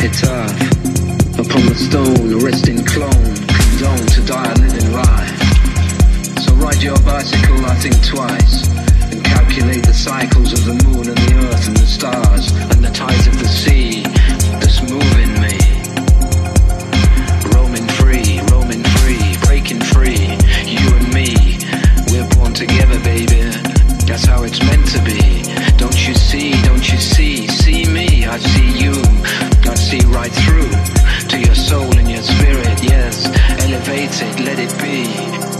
epitaph. Upon the stone, resting clone, condone to die a living life. So ride your bicycle, I think twice, and calculate the cycles of the moon and the earth and the stars, and the tides of the sea that's moving me. Roaming free, roaming free, breaking free. You and me, we're born together, baby. That's how it's meant to be. Don't you see, don't you see, see me, I see you. I see right through to your soul and your spirit, yes. Elevate it, let it be.